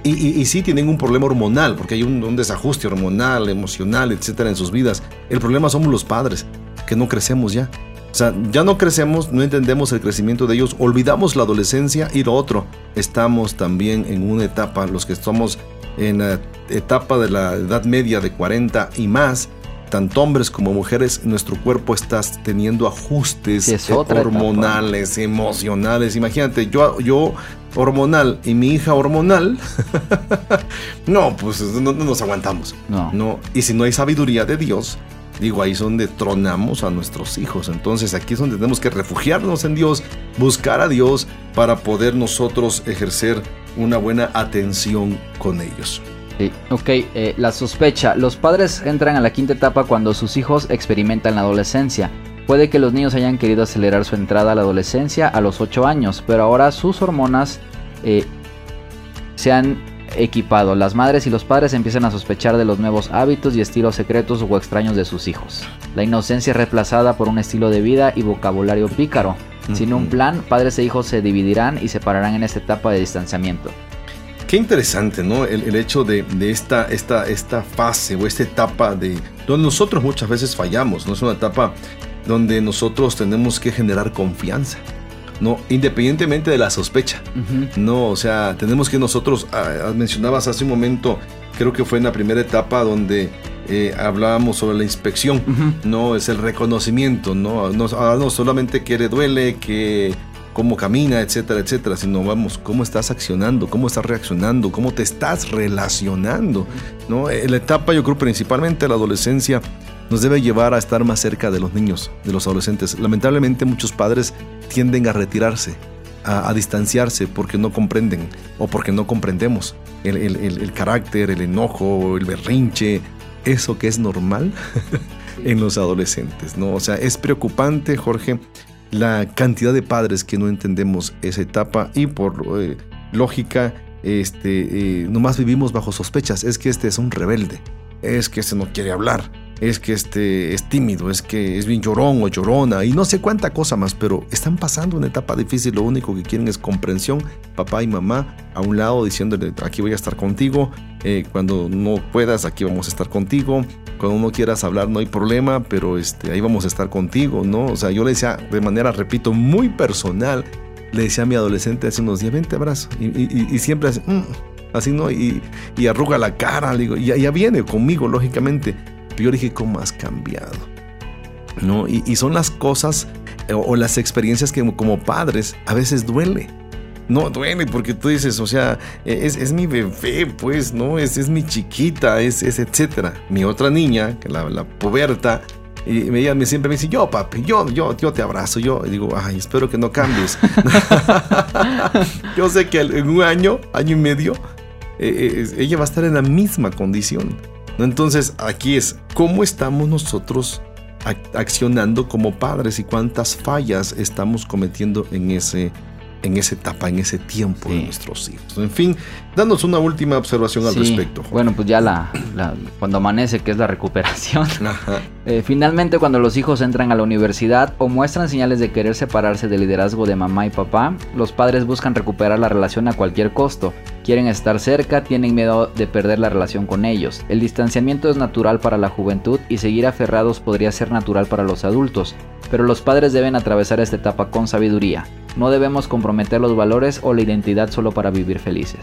Y- y sí tienen un problema hormonal, porque hay un, un desajuste hormonal, emocional, etcétera, en sus vidas. El problema somos los padres, que no crecemos ya. O sea, ya no crecemos, no entendemos el crecimiento de ellos, olvidamos la adolescencia y lo otro, estamos también en una etapa, los que estamos en la etapa de la edad media de 40 y más, tanto hombres como mujeres, nuestro cuerpo está teniendo ajustes es etapa. hormonales, emocionales. Imagínate, yo, yo hormonal y mi hija hormonal, no, pues no, no nos aguantamos. No. No, y si no hay sabiduría de Dios, digo, ahí es donde tronamos a nuestros hijos. Entonces aquí es donde tenemos que refugiarnos en Dios, buscar a Dios para poder nosotros ejercer una buena atención con ellos. Sí. Ok, eh, la sospecha. Los padres entran a la quinta etapa cuando sus hijos experimentan la adolescencia. Puede que los niños hayan querido acelerar su entrada a la adolescencia a los 8 años, pero ahora sus hormonas eh, se han equipado. Las madres y los padres empiezan a sospechar de los nuevos hábitos y estilos secretos o extraños de sus hijos. La inocencia es reemplazada por un estilo de vida y vocabulario pícaro. Sin un plan, padres e hijos se dividirán y separarán en esta etapa de distanciamiento. Qué interesante, ¿no? El, el hecho de, de esta, esta, esta fase o esta etapa de donde nosotros muchas veces fallamos, ¿no? Es una etapa donde nosotros tenemos que generar confianza, ¿no? Independientemente de la sospecha. No, o sea, tenemos que nosotros, ah, mencionabas hace un momento, creo que fue en la primera etapa donde eh, hablábamos sobre la inspección, no es el reconocimiento, no, no, ah, no solamente que le duele, que cómo camina, etcétera, etcétera, sino vamos, cómo estás accionando, cómo estás reaccionando, cómo te estás relacionando, ¿no? Eh, La etapa, yo creo, principalmente la adolescencia, nos debe llevar a estar más cerca de los niños, de los adolescentes. Lamentablemente muchos padres tienden a retirarse, a, distanciarse porque no comprenden o porque no comprendemos el, el- el- el carácter, el enojo, el berrinche, eso que es normal en los adolescentes, ¿no? O sea, es preocupante, Jorge, la cantidad de padres que no entendemos esa etapa y por eh, lógica, este, eh, nomás vivimos bajo sospechas. Es que este es un rebelde, es que este no quiere hablar, es que este es tímido, es que es bien llorón o llorona y no sé cuánta cosa más, pero están pasando una etapa difícil. Lo único que quieren es comprensión, papá y mamá a un lado diciéndole aquí voy a estar contigo, eh, cuando no puedas aquí vamos a estar contigo, cuando no quieras hablar no hay problema, pero este, ahí vamos a estar contigo, ¿no? O sea, yo le decía de manera, repito, muy personal, le decía a mi adolescente hace unos días, vente abrazo, y, y- y siempre así, "Mm", así, ¿no? Y, arruga la cara, le digo, y ya viene conmigo, lógicamente, pero yo dije, ¿cómo has cambiado? ¿No? Y, y son las cosas eh, o, o las experiencias que como, padres a veces duele. No, duele porque tú dices, o sea, es, es mi bebé, pues, ¿no? Es, es mi chiquita, es, es etcétera. Mi otra niña, que la, la puberta, y me- ella siempre me dice, yo, papi, yo, yo, yo te abrazo, yo. Y digo, ay, espero que no cambies. yo sé que en un año, año y medio, eh, eh, ella va a estar en la misma condición. Entonces, aquí es, ¿cómo estamos nosotros ac- accionando como padres y cuántas fallas estamos cometiendo en ese en esa etapa, en ese tiempo de nuestros hijos. En fin, danos una última observación al Sí, respecto. Bueno, pues ya la, la- cuando amanece, que es la recuperación. Eh, finalmente, cuando los hijos entran a la universidad o muestran señales de querer separarse del liderazgo de mamá y papá, los padres buscan recuperar la relación a cualquier costo. Quieren estar cerca, tienen miedo de perder la relación con ellos. El distanciamiento es natural para la juventud y seguir aferrados podría ser natural para los adultos, pero los padres deben atravesar esta etapa con sabiduría. No debemos comprometer los valores o la identidad solo para vivir felices.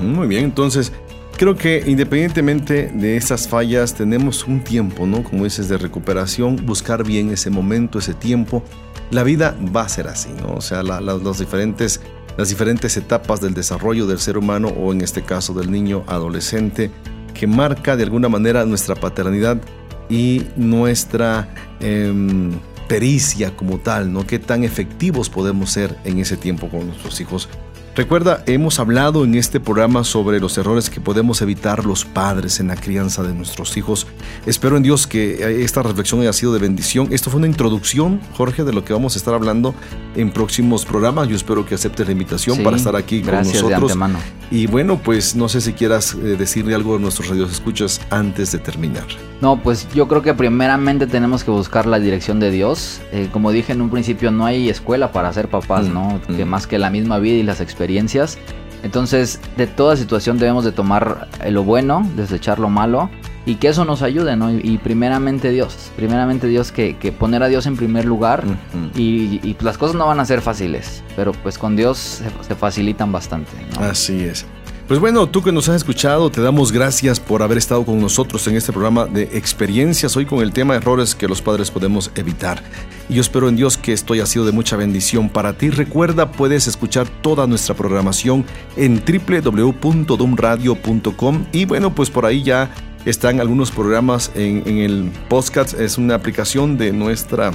Muy bien, entonces creo que independientemente de esas fallas tenemos un tiempo, ¿no? Como dices, de recuperación, buscar bien ese momento, ese tiempo. La vida va a ser así, ¿no? O sea, los diferentes, las diferentes etapas del desarrollo del ser humano o en este caso del niño adolescente que marca de alguna manera nuestra paternidad y nuestra em, pericia como tal, ¿no? Qué tan efectivos podemos ser en ese tiempo con nuestros hijos. Recuerda, hemos hablado en este programa sobre los errores que podemos evitar los padres en la crianza de nuestros hijos. Espero en Dios que esta reflexión haya sido de bendición. Esto fue una introducción, Jorge, de lo que vamos a estar hablando en próximos programas. Yo espero que aceptes la invitación Sí, para estar aquí con gracias de nosotros. antemano. Y bueno, pues no sé si quieras eh, decirle algo a nuestros radios escuchas antes de terminar. No, pues yo creo que primeramente tenemos que buscar la dirección de Dios. Eh, como dije en un principio, no hay escuela para ser papás, Mm, ¿no? Que mm. más que la misma vida y las experiencias. Entonces, de toda situación debemos de tomar eh, lo bueno, desechar lo malo y que eso nos ayude, ¿no? Y, y primeramente Dios, primeramente Dios, que, que poner a Dios en primer lugar Ujú. y, y, las cosas no van a ser fáciles, pero pues con Dios se, se facilitan bastante, ¿no? Así es. Pues bueno, tú que nos has escuchado, te damos gracias por haber estado con nosotros en este programa de experiencias, hoy con el tema errores que los padres podemos evitar. Y yo espero en Dios que esto haya sido de mucha bendición para ti. Recuerda, puedes escuchar toda nuestra programación en www.dumradio.com y bueno, pues por ahí ya están algunos programas en, en el podcast, es una aplicación de nuestra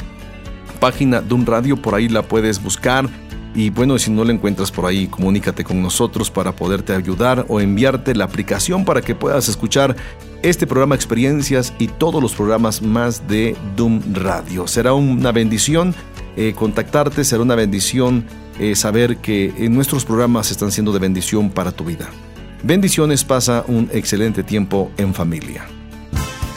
página de un radio, por ahí la puedes buscar. Y bueno, si no la encuentras por ahí, comunícate con nosotros para poderte ayudar o enviarte la aplicación para que puedas escuchar este programa Experiencias y todos los programas más de Doom Radio. Será una bendición eh, contactarte, será una bendición eh, saber que eh, nuestros programas están siendo de bendición para tu vida. Bendiciones, pasa un excelente tiempo en familia.